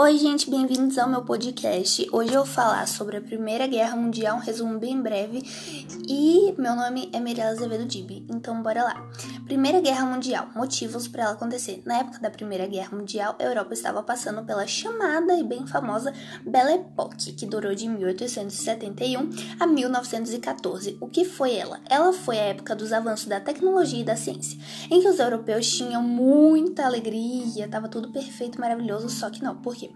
Oi, gente, bem-vindos ao meu podcast. Hoje eu vou falar sobre a Primeira Guerra Mundial, um resumo bem breve. E meu nome é Mirella Azevedo Dibi, então bora lá. Primeira Guerra Mundial, motivos para ela acontecer. Na época da Primeira Guerra Mundial, a Europa estava passando pela chamada e bem famosa Belle Époque, que durou de 1871 a 1914. O que foi ela? Ela foi a época dos avanços da tecnologia e da ciência, em que os europeus tinham muita alegria, estava tudo perfeito, maravilhoso, só que não. Por quê?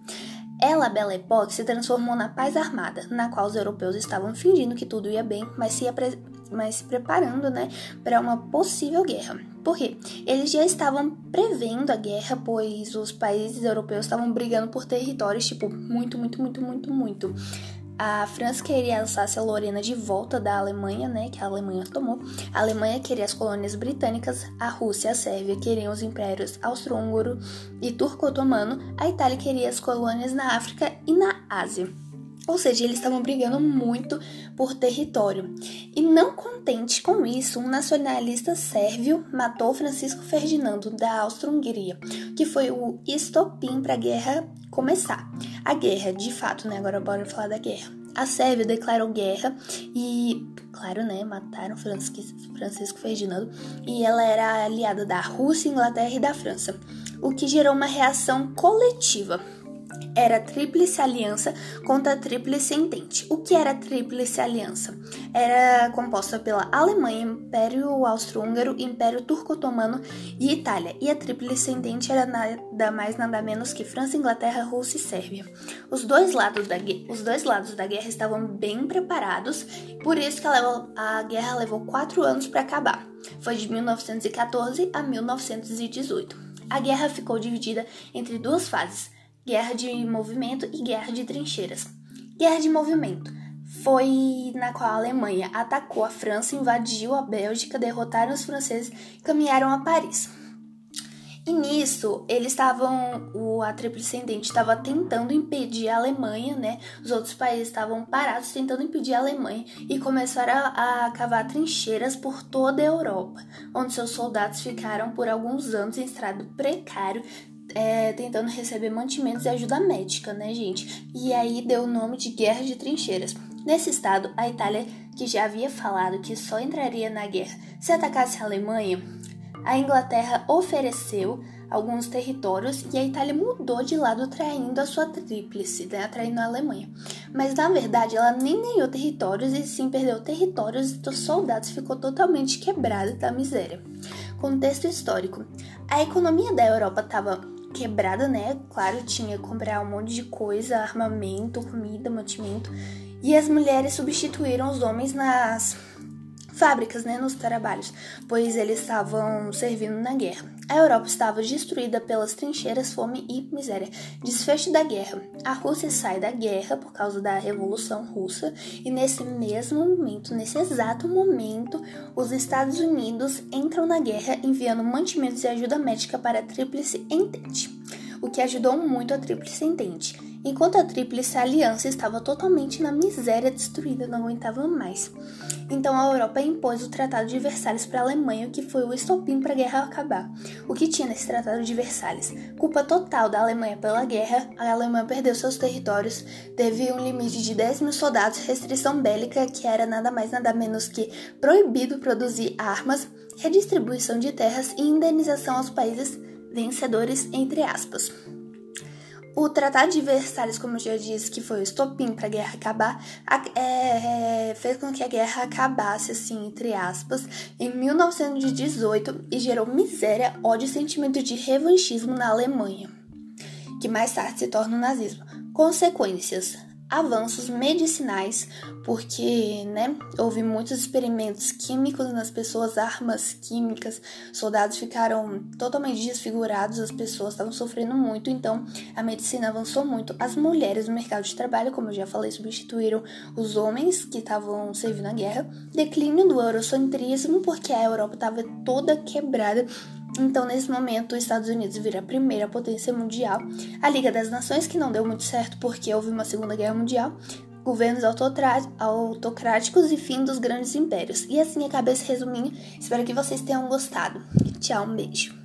Ela, Belle Époque, se transformou na paz armada, na qual os europeus estavam fingindo que tudo ia bem, mas se, mas se preparando né, para uma possível guerra. Por quê? Eles já estavam prevendo a guerra, pois os países europeus estavam brigando por territórios, tipo, muito, muito, muito, muito, muito. A França queria Alsácia-Lorena de volta da Alemanha, né, que a Alemanha tomou. A Alemanha queria as colônias britânicas, a Rússia e a Sérvia queriam os impérios austro-húngaro e turco-otomano, a Itália queria as colônias na África e na Ásia. Ou seja, eles estavam brigando muito por território. E não contente com isso, um nacionalista sérvio matou Francisco Ferdinando da Áustria-Hungria, que foi o estopim para a guerra começar. A guerra, de fato, né? Agora bora falar da guerra. A Sérvia declarou guerra e, claro, né, mataram Francisco Ferdinando e ela era aliada da Rússia, Inglaterra e da França, o que gerou uma reação coletiva era a Tríplice Aliança contra a Tríplice Entente. O que era a Tríplice Aliança? Era composta pela Alemanha, Império Austro-Húngaro, Império Turco-Otomano e Itália. E a Tríplice Entente era nada mais nada menos que França, Inglaterra, Rússia e Sérvia. Os dois lados da, os dois lados da guerra estavam bem preparados, por isso que a, a guerra levou quatro anos para acabar. Foi de 1914 a 1918. A guerra ficou dividida entre duas fases guerra de movimento e guerra de trincheiras. Guerra de movimento foi na qual a Alemanha atacou a França, invadiu a Bélgica, derrotaram os franceses e caminharam a Paris. E nisso, eles estavam, o a estava tentando impedir a Alemanha, né? Os outros países estavam parados tentando impedir a Alemanha e começaram a, a cavar trincheiras por toda a Europa, onde seus soldados ficaram por alguns anos em estado precário, é, tentando receber mantimentos e ajuda médica, né, gente? E aí deu o nome de Guerra de Trincheiras. Nesse estado, a Itália, que já havia falado que só entraria na guerra se atacasse a Alemanha, a Inglaterra ofereceu alguns territórios e a Itália mudou de lado traindo a sua tríplice, né, traindo a Alemanha. Mas na verdade ela nem ganhou territórios e sim perdeu territórios e os soldados ficou totalmente quebrado da miséria. Contexto histórico: a economia da Europa estava quebrada, né? Claro, tinha que comprar um monte de coisa, armamento, comida, mantimento. E as mulheres substituíram os homens nas fábricas, né, nos trabalhos, pois eles estavam servindo na guerra. A Europa estava destruída pelas trincheiras, fome e miséria. Desfecho da guerra. A Rússia sai da guerra por causa da Revolução Russa e nesse mesmo momento, nesse exato momento, os Estados Unidos entram na guerra enviando mantimentos e ajuda médica para a Tríplice Entente, o que ajudou muito a Tríplice Entente enquanto a Tríplice Aliança estava totalmente na miséria destruída, não aguentava mais. Então a Europa impôs o Tratado de Versalhes para a Alemanha, que foi o estopim para a guerra acabar. O que tinha nesse Tratado de Versalhes? Culpa total da Alemanha pela guerra, a Alemanha perdeu seus territórios, teve um limite de 10 mil soldados, restrição bélica, que era nada mais nada menos que proibido produzir armas, redistribuição de terras e indenização aos países vencedores, entre aspas. O Tratado de Versalhes, como eu já disse, que foi o estopim para a guerra acabar, é, é, fez com que a guerra acabasse, assim, entre aspas, em 1918 e gerou miséria, ódio e sentimento de revanchismo na Alemanha, que mais tarde se torna o nazismo. Consequências: avanços medicinais, porque né, houve muitos experimentos químicos nas pessoas, armas químicas, soldados ficaram totalmente desfigurados, as pessoas estavam sofrendo muito, então a medicina avançou muito. As mulheres no mercado de trabalho, como eu já falei, substituíram os homens que estavam servindo a guerra. Declínio do eurocentrismo, porque a Europa estava toda quebrada então, nesse momento, os Estados Unidos vira a primeira potência mundial, a Liga das Nações, que não deu muito certo porque houve uma Segunda Guerra Mundial, governos autocráticos e fim dos grandes impérios. E assim acaba esse resuminho. Espero que vocês tenham gostado. Tchau, um beijo.